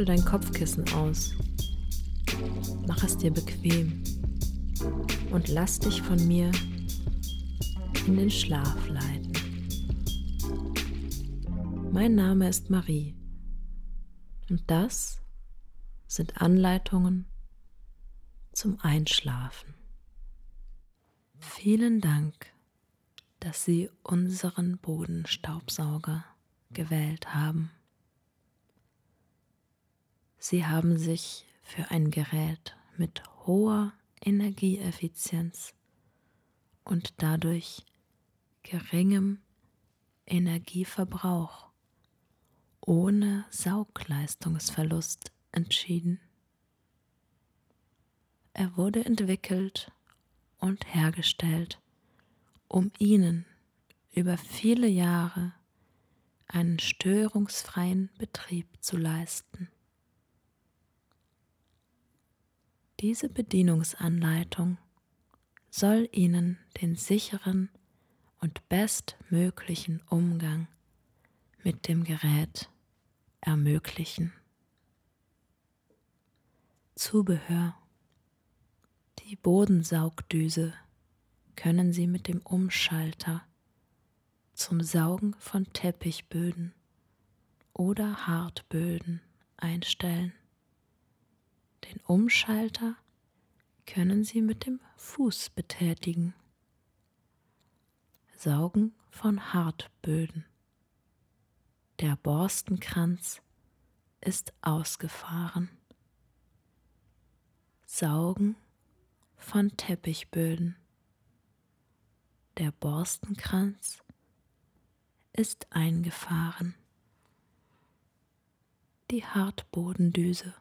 Schüttel dein Kopfkissen aus. Mach es dir bequem und lass dich von mir in den Schlaf leiten. Mein Name ist Marie und das sind Anleitungen zum Einschlafen. Vielen Dank, dass Sie unseren Bodenstaubsauger gewählt haben. Sie haben sich für ein Gerät mit hoher Energieeffizienz und dadurch geringem Energieverbrauch ohne Saugleistungsverlust entschieden. Er wurde entwickelt und hergestellt, um Ihnen über viele Jahre einen störungsfreien Betrieb zu leisten. Diese Bedienungsanleitung soll Ihnen den sicheren und bestmöglichen Umgang mit dem Gerät ermöglichen. Zubehör Die Bodensaugdüse können Sie mit dem Umschalter zum Saugen von Teppichböden oder Hartböden einstellen. Den Umschalter können Sie mit dem Fuß betätigen. Saugen von Hartböden. Der Borstenkranz ist ausgefahren. Saugen von Teppichböden. Der Borstenkranz ist eingefahren. Die Hartbodendüse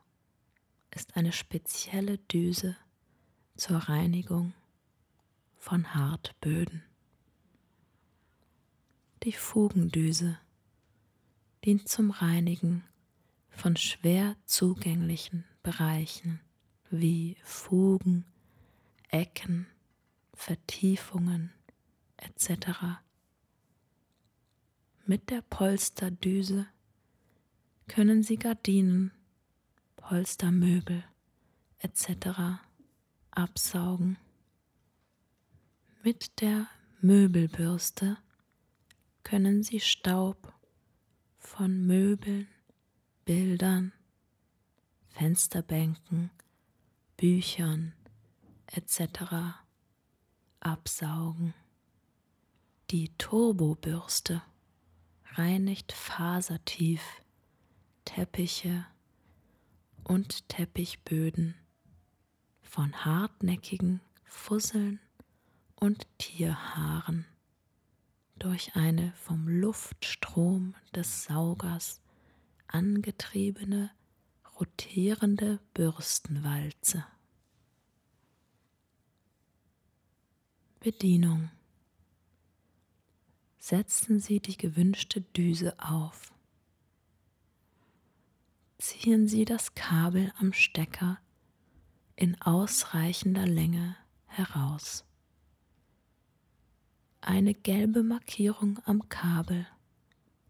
ist eine spezielle Düse zur Reinigung von Hartböden. Die Fugendüse dient zum Reinigen von schwer zugänglichen Bereichen wie Fugen, Ecken, Vertiefungen etc. Mit der Polsterdüse können Sie Gardinen Polstermöbel etc. absaugen. Mit der Möbelbürste können Sie Staub von Möbeln, Bildern, Fensterbänken, Büchern etc. absaugen. Die Turbobürste reinigt fasertief Teppiche, und Teppichböden von hartnäckigen Fusseln und Tierhaaren durch eine vom Luftstrom des Saugers angetriebene rotierende Bürstenwalze. Bedienung. Setzen Sie die gewünschte Düse auf ziehen Sie das Kabel am Stecker in ausreichender Länge heraus. Eine gelbe Markierung am Kabel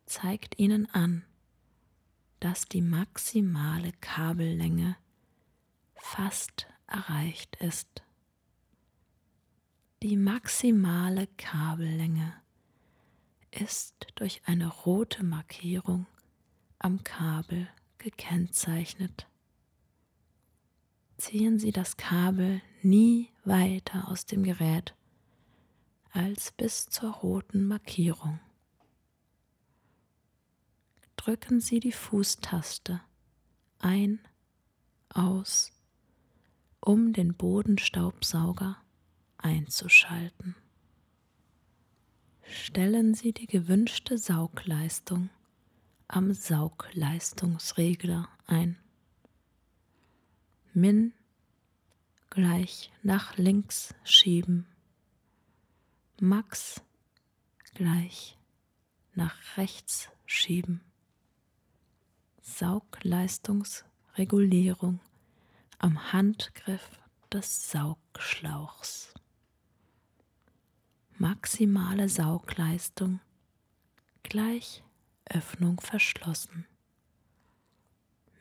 zeigt Ihnen an, dass die maximale Kabellänge fast erreicht ist. Die maximale Kabellänge ist durch eine rote Markierung am Kabel gekennzeichnet. Ziehen Sie das Kabel nie weiter aus dem Gerät als bis zur roten Markierung. Drücken Sie die Fußtaste ein, aus, um den Bodenstaubsauger einzuschalten. Stellen Sie die gewünschte Saugleistung am Saugleistungsregler ein. Min gleich nach links schieben. Max gleich nach rechts schieben. Saugleistungsregulierung am Handgriff des Saugschlauchs. Maximale Saugleistung gleich Öffnung verschlossen.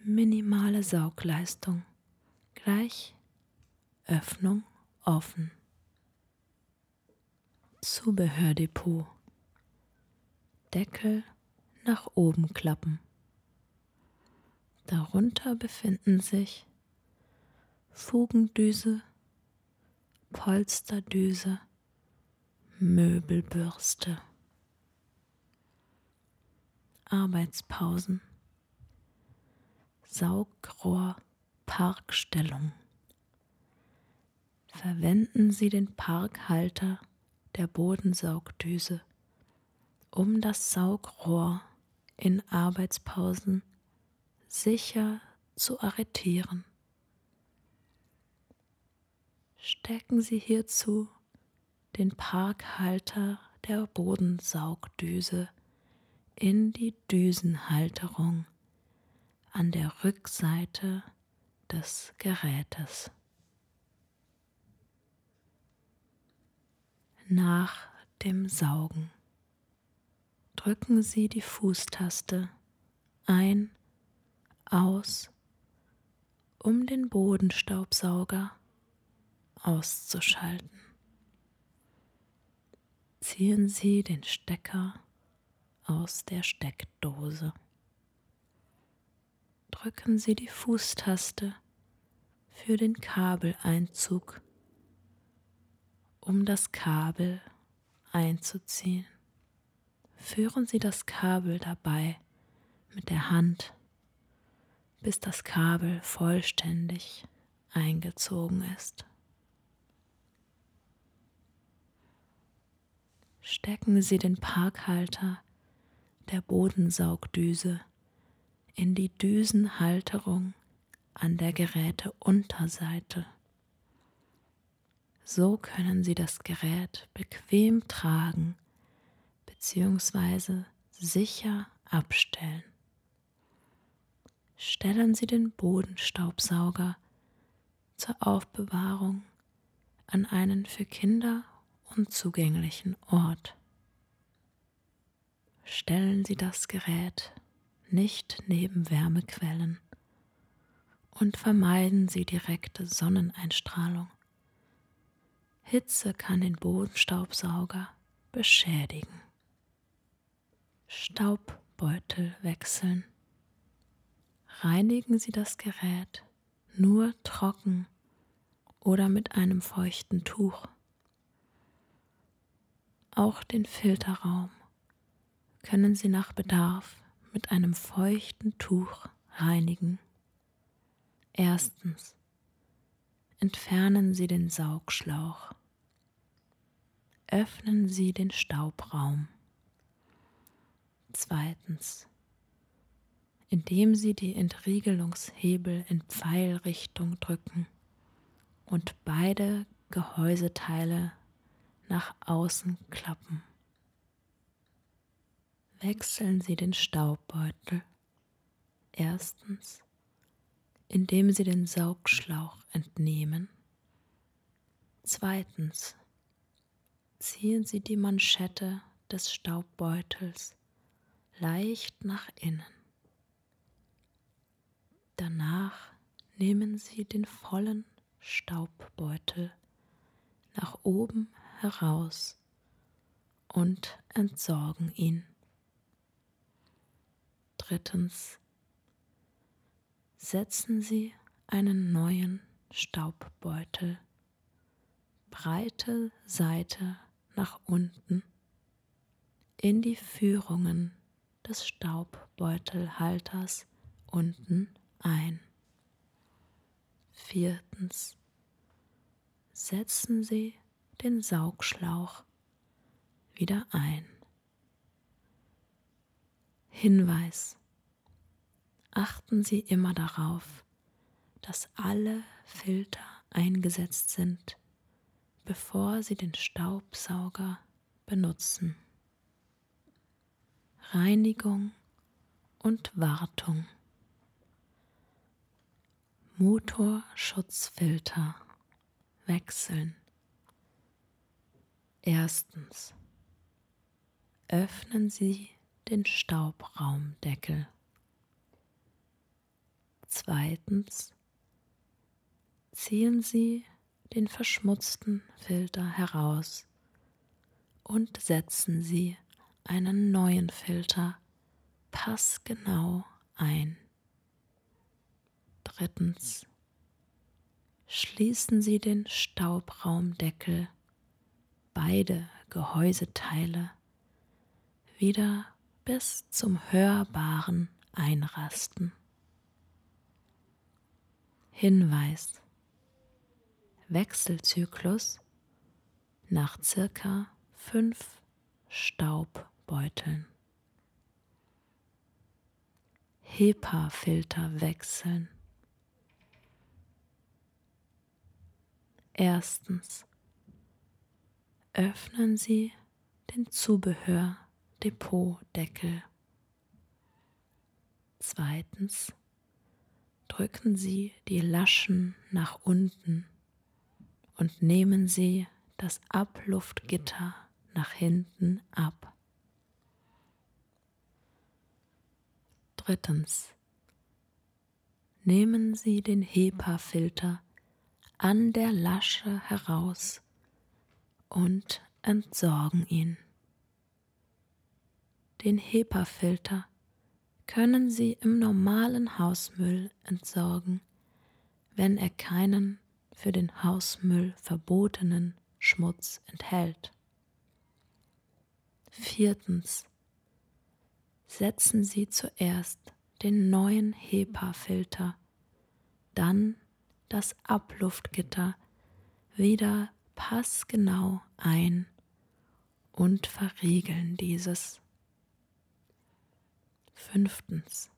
minimale Saugleistung gleich Öffnung offen. Zubehördepot. Deckel nach oben klappen. Darunter befinden sich Fugendüse, Polsterdüse, Möbelbürste. Arbeitspausen. Saugrohr Parkstellung. Verwenden Sie den Parkhalter der Bodensaugdüse, um das Saugrohr in Arbeitspausen sicher zu arretieren. Stecken Sie hierzu den Parkhalter der Bodensaugdüse in die Düsenhalterung an der Rückseite des Gerätes. Nach dem Saugen drücken Sie die Fußtaste ein, aus, um den Bodenstaubsauger auszuschalten. Ziehen Sie den Stecker aus der Steckdose. Drücken Sie die Fußtaste für den Kabeleinzug, um das Kabel einzuziehen. Führen Sie das Kabel dabei mit der Hand, bis das Kabel vollständig eingezogen ist. Stecken Sie den Parkhalter der Bodensaugdüse in die Düsenhalterung an der Geräteunterseite. So können Sie das Gerät bequem tragen bzw. sicher abstellen. Stellen Sie den Bodenstaubsauger zur Aufbewahrung an einen für Kinder unzugänglichen Ort stellen Sie das Gerät nicht neben Wärmequellen und vermeiden Sie direkte Sonneneinstrahlung. Hitze kann den Bodenstaubsauger beschädigen. Staubbeutel wechseln. Reinigen Sie das Gerät nur trocken oder mit einem feuchten Tuch. Auch den Filterraum können Sie nach Bedarf mit einem feuchten Tuch reinigen. Erstens. Entfernen Sie den Saugschlauch. Öffnen Sie den Staubraum. Zweitens. Indem Sie die Entriegelungshebel in Pfeilrichtung drücken und beide Gehäuseteile nach außen klappen wechseln Sie den Staubbeutel. Erstens, indem Sie den Saugschlauch entnehmen. Zweitens, ziehen Sie die Manschette des Staubbeutels leicht nach innen. Danach nehmen Sie den vollen Staubbeutel nach oben heraus und entsorgen ihn. Drittens. Setzen Sie einen neuen Staubbeutel, breite Seite nach unten, in die Führungen des Staubbeutelhalters unten ein. Viertens. Setzen Sie den Saugschlauch wieder ein. Hinweis achten Sie immer darauf, dass alle Filter eingesetzt sind, bevor Sie den Staubsauger benutzen. Reinigung und Wartung. Motorschutzfilter wechseln. Erstens. Öffnen Sie den Staubraumdeckel. Zweitens ziehen Sie den verschmutzten Filter heraus und setzen Sie einen neuen Filter passgenau ein. Drittens schließen Sie den Staubraumdeckel, beide Gehäuseteile, wieder bis zum hörbaren Einrasten. Hinweis Wechselzyklus nach circa fünf Staubbeuteln. HEPA-Filter wechseln. Erstens. Öffnen Sie den Zubehör-Depotdeckel. Zweitens. Drücken Sie die Laschen nach unten und nehmen Sie das Abluftgitter nach hinten ab. Drittens. Nehmen Sie den HEPA-Filter an der Lasche heraus und entsorgen ihn. Den HEPA-Filter können Sie im normalen Hausmüll entsorgen, wenn er keinen für den Hausmüll verbotenen Schmutz enthält. Viertens. Setzen Sie zuerst den neuen HEPA-Filter, dann das Abluftgitter wieder passgenau ein und verriegeln dieses. Fünftens.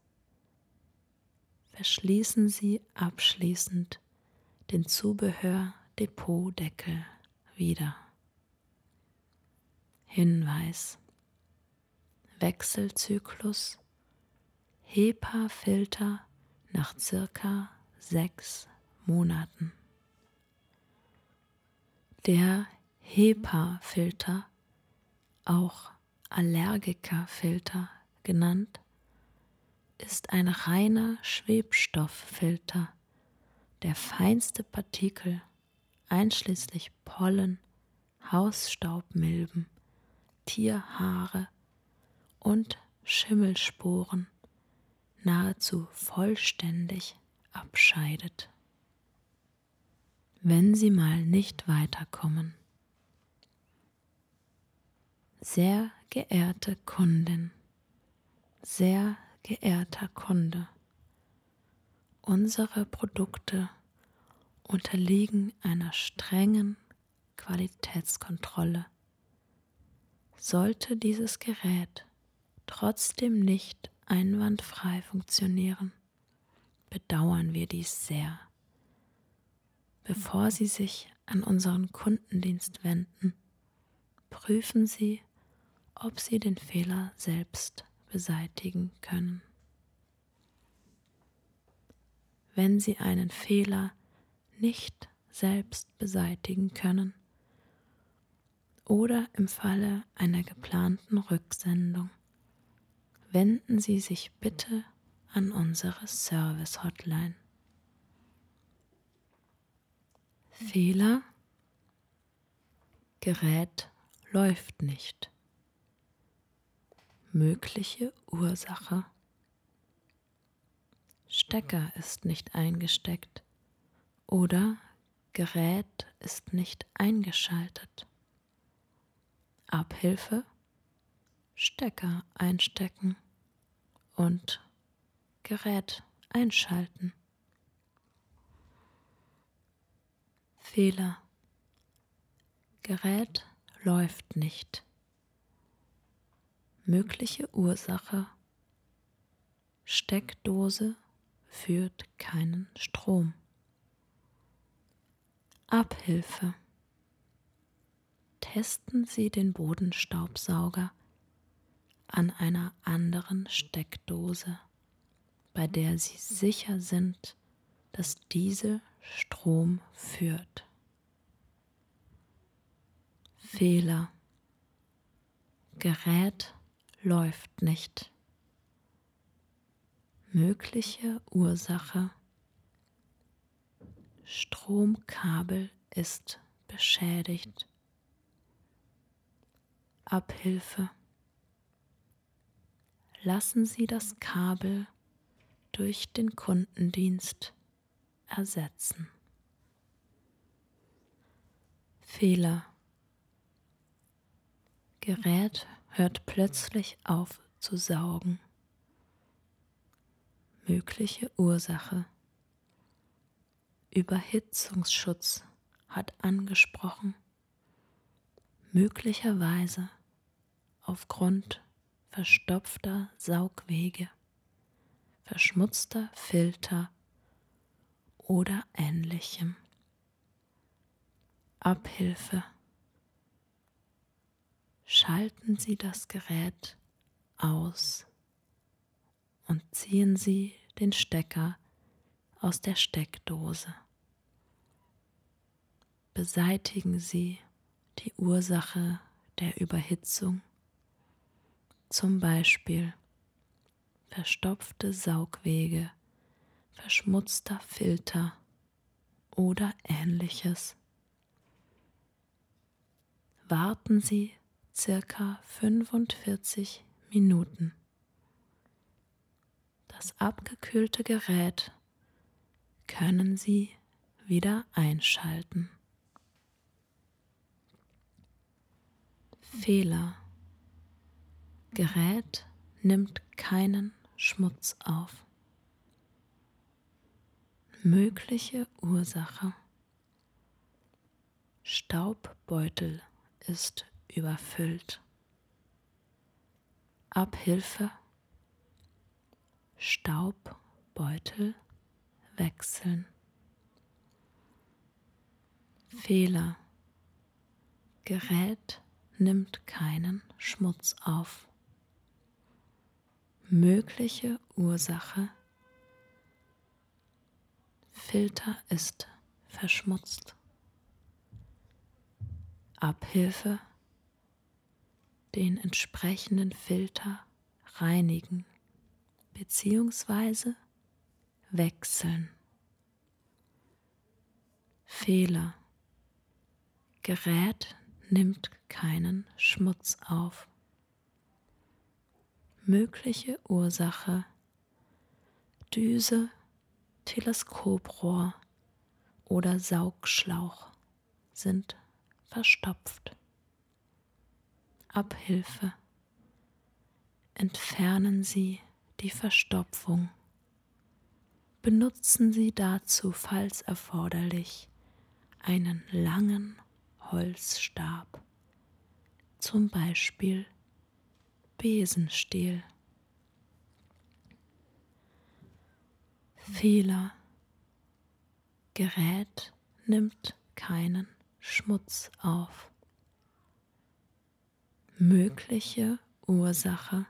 Verschließen Sie abschließend den Zubehör-Depotdeckel wieder. Hinweis. Wechselzyklus HEPA-Filter nach circa sechs Monaten. Der HEPA-Filter, auch Allergikerfilter genannt, ist ein reiner Schwebstofffilter, der feinste Partikel, einschließlich Pollen, Hausstaubmilben, Tierhaare und Schimmelsporen, nahezu vollständig abscheidet. Wenn Sie mal nicht weiterkommen. Sehr geehrte Kundin, sehr geehrter Kunde, unsere Produkte unterliegen einer strengen Qualitätskontrolle. Sollte dieses Gerät trotzdem nicht einwandfrei funktionieren, bedauern wir dies sehr. Bevor Sie sich an unseren Kundendienst wenden, prüfen Sie, ob Sie den Fehler selbst beseitigen können. Wenn Sie einen Fehler nicht selbst beseitigen können oder im Falle einer geplanten Rücksendung, wenden Sie sich bitte an unsere Service Hotline. Fehler Gerät läuft nicht. Mögliche Ursache Stecker ist nicht eingesteckt oder Gerät ist nicht eingeschaltet. Abhilfe Stecker einstecken und Gerät einschalten. Fehler. Gerät läuft nicht. Mögliche Ursache. Steckdose führt keinen Strom. Abhilfe. Testen Sie den Bodenstaubsauger an einer anderen Steckdose, bei der Sie sicher sind, dass diese Strom führt. Fehler. Gerät läuft nicht. Mögliche Ursache. Stromkabel ist beschädigt. Abhilfe. Lassen Sie das Kabel durch den Kundendienst ersetzen. Fehler. Gerät hört plötzlich auf zu saugen. Mögliche Ursache. Überhitzungsschutz hat angesprochen. Möglicherweise aufgrund verstopfter Saugwege, verschmutzter Filter oder ähnlichem. Abhilfe. Schalten Sie das Gerät aus und ziehen Sie den Stecker aus der Steckdose. Beseitigen Sie die Ursache der Überhitzung, zum Beispiel verstopfte Saugwege, verschmutzter Filter oder ähnliches warten Sie circa 45 Minuten. Das abgekühlte Gerät können Sie wieder einschalten. Fehler. Gerät nimmt keinen Schmutz auf. Mögliche Ursache. Staubbeutel ist überfüllt. Abhilfe Staubbeutel wechseln. Fehler Gerät nimmt keinen Schmutz auf. Mögliche Ursache Filter ist verschmutzt. Abhilfe den entsprechenden Filter reinigen bzw. wechseln. Fehler. Gerät nimmt keinen Schmutz auf. Mögliche Ursache Düse, Teleskoprohr oder Saugschlauch sind verstopft. Abhilfe. Entfernen Sie die Verstopfung. Benutzen Sie dazu, falls erforderlich, einen langen Holzstab, zum Beispiel Besenstiel. Fehler. Gerät nimmt keinen Schmutz auf. Mögliche Ursache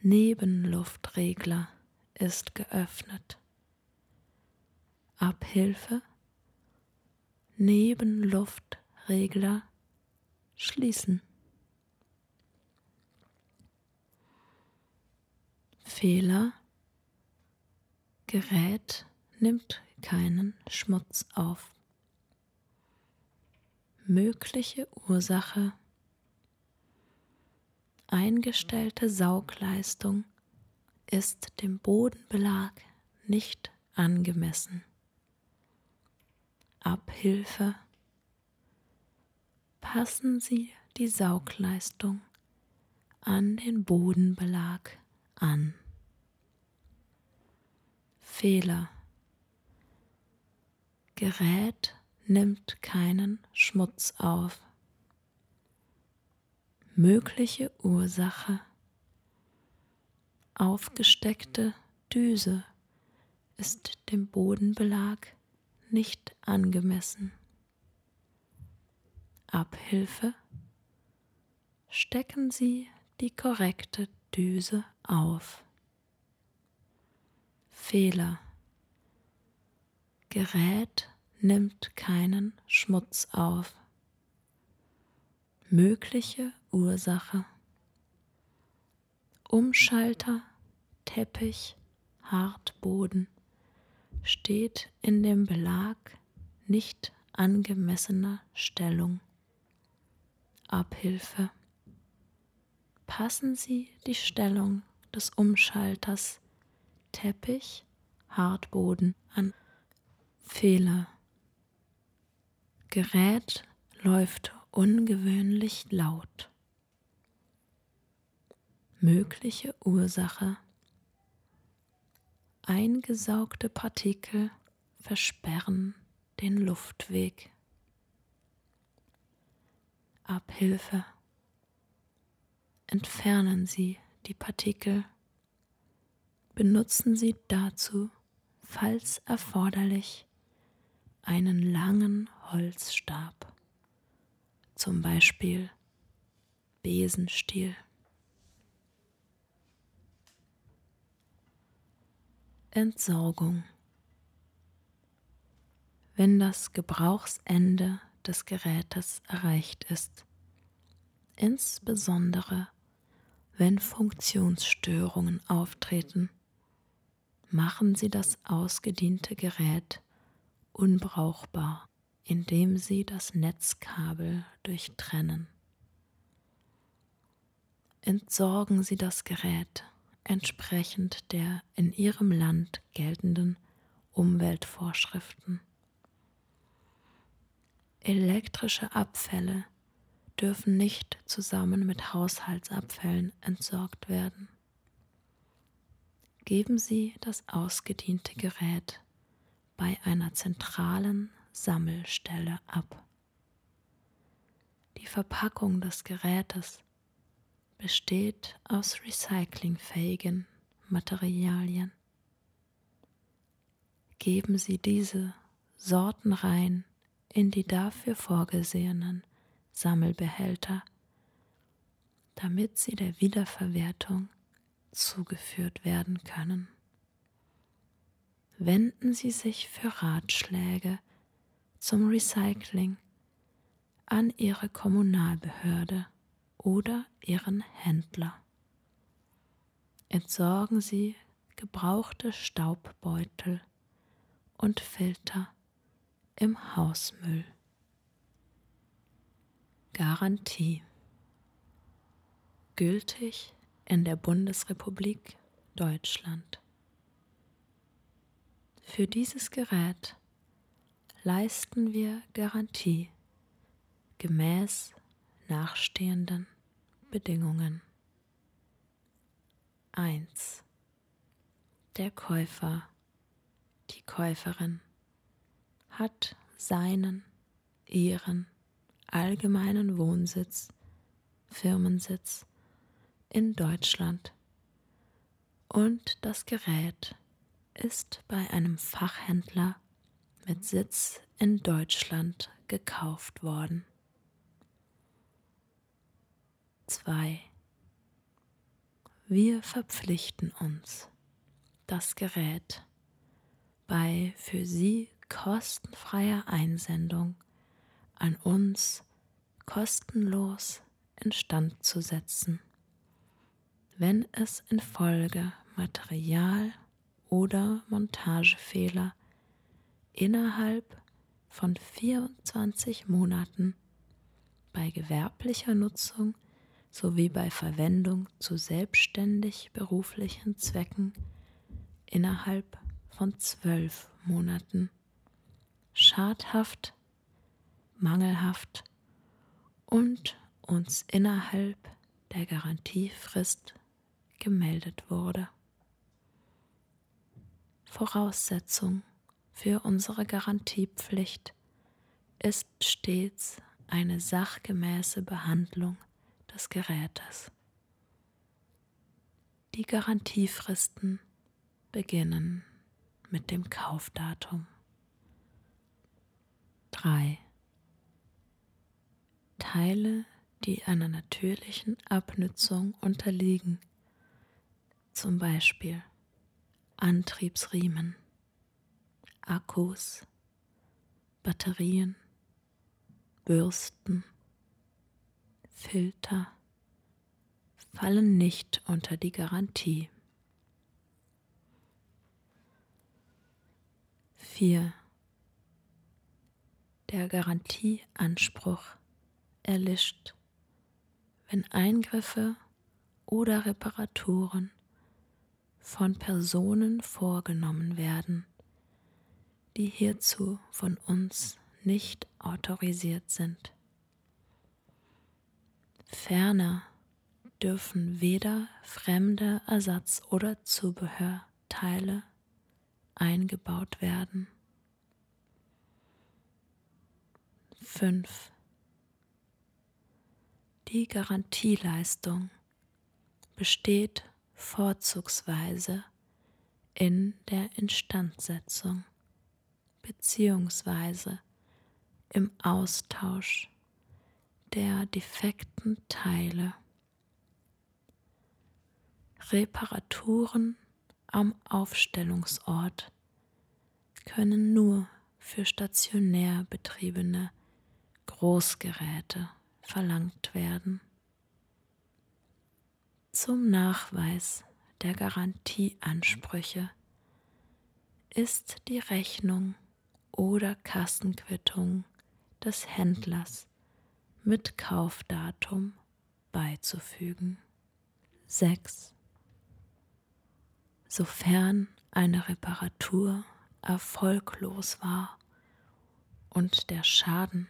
Nebenluftregler ist geöffnet. Abhilfe Nebenluftregler schließen. Fehler Gerät nimmt keinen Schmutz auf mögliche Ursache eingestellte Saugleistung ist dem Bodenbelag nicht angemessen. Abhilfe passen Sie die Saugleistung an den Bodenbelag an. Fehler Gerät nimmt keinen Schmutz auf. Mögliche Ursache Aufgesteckte Düse ist dem Bodenbelag nicht angemessen. Abhilfe Stecken Sie die korrekte Düse auf. Fehler Gerät nimmt keinen Schmutz auf. Mögliche Ursache Umschalter Teppich, Hartboden steht in dem Belag nicht angemessener Stellung. Abhilfe. Passen Sie die Stellung des Umschalters Teppich, Hartboden an. Fehler. Gerät läuft ungewöhnlich laut. Mögliche Ursache. Eingesaugte Partikel versperren den Luftweg. Abhilfe. Entfernen Sie die Partikel. Benutzen Sie dazu, falls erforderlich, einen langen Holzstab, zum Beispiel Besenstiel. Entsorgung. Wenn das Gebrauchsende des Gerätes erreicht ist, insbesondere wenn Funktionsstörungen auftreten, machen Sie das ausgediente Gerät unbrauchbar, indem Sie das Netzkabel durchtrennen. Entsorgen Sie das Gerät entsprechend der in Ihrem Land geltenden Umweltvorschriften. Elektrische Abfälle dürfen nicht zusammen mit Haushaltsabfällen entsorgt werden. Geben Sie das ausgediente Gerät bei einer zentralen Sammelstelle ab. Die Verpackung des Gerätes besteht aus recyclingfähigen Materialien. Geben Sie diese sortenrein in die dafür vorgesehenen Sammelbehälter, damit sie der Wiederverwertung zugeführt werden können. Wenden Sie sich für Ratschläge zum Recycling an Ihre Kommunalbehörde oder Ihren Händler. Entsorgen Sie gebrauchte Staubbeutel und Filter im Hausmüll. Garantie gültig in der Bundesrepublik Deutschland. Für dieses Gerät leisten wir Garantie gemäß nachstehenden Bedingungen. 1. Der Käufer, die Käuferin hat seinen, ihren allgemeinen Wohnsitz, Firmensitz in Deutschland und das Gerät ist bei einem Fachhändler mit Sitz in Deutschland gekauft worden. 2. Wir verpflichten uns, das Gerät bei für Sie kostenfreier Einsendung an uns kostenlos instand zu setzen, wenn es infolge Material- oder Montagefehler innerhalb von 24 Monaten bei gewerblicher Nutzung sowie bei Verwendung zu selbstständig beruflichen Zwecken innerhalb von zwölf Monaten schadhaft, mangelhaft und uns innerhalb der Garantiefrist gemeldet wurde. Voraussetzung für unsere Garantiepflicht ist stets eine sachgemäße Behandlung des Gerätes. Die Garantiefristen beginnen mit dem Kaufdatum. 3. Teile, die einer natürlichen Abnützung unterliegen, zum Beispiel Antriebsriemen, Akkus, Batterien, Bürsten, Filter fallen nicht unter die Garantie. 4. Der Garantieanspruch erlischt, wenn Eingriffe oder Reparaturen von Personen vorgenommen werden, die hierzu von uns nicht autorisiert sind. Ferner dürfen weder fremde Ersatz- oder Zubehörteile eingebaut werden. 5. Die Garantieleistung besteht vorzugsweise in der Instandsetzung bzw. im Austausch der defekten Teile. Reparaturen am Aufstellungsort können nur für stationär betriebene Großgeräte verlangt werden. Zum Nachweis der Garantieansprüche ist die Rechnung oder Kassenquittung des Händlers mit Kaufdatum beizufügen. 6. Sofern eine Reparatur erfolglos war und der Schaden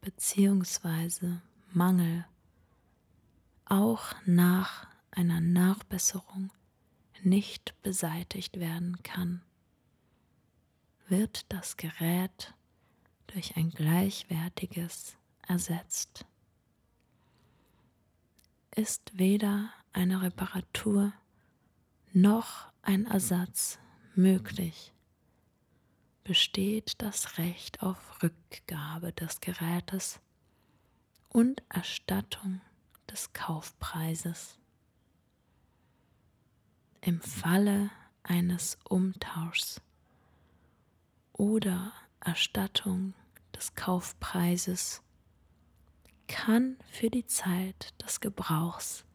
bzw. Mangel auch nach einer Nachbesserung nicht beseitigt werden kann, wird das Gerät durch ein gleichwertiges ersetzt. Ist weder eine Reparatur noch ein Ersatz möglich, besteht das Recht auf Rückgabe des Gerätes und Erstattung des Kaufpreises. Im Falle eines Umtauschs oder Erstattung des Kaufpreises kann für die Zeit des Gebrauchs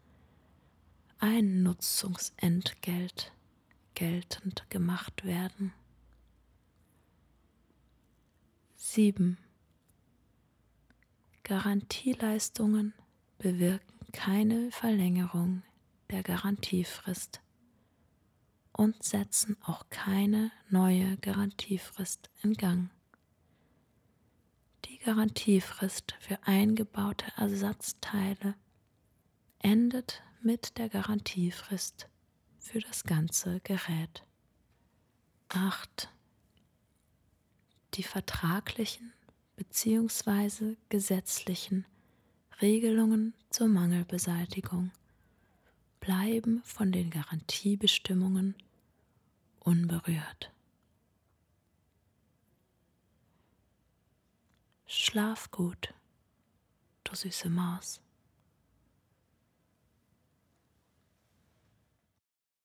ein Nutzungsentgelt geltend gemacht werden. 7. Garantieleistungen bewirken keine Verlängerung der Garantiefrist und setzen auch keine neue Garantiefrist in Gang. Die Garantiefrist für eingebaute Ersatzteile endet mit der Garantiefrist für das ganze Gerät. 8. Die vertraglichen bzw. gesetzlichen Regelungen zur Mangelbeseitigung bleiben von den Garantiebestimmungen unberührt. Schlaf gut, du süße Maus.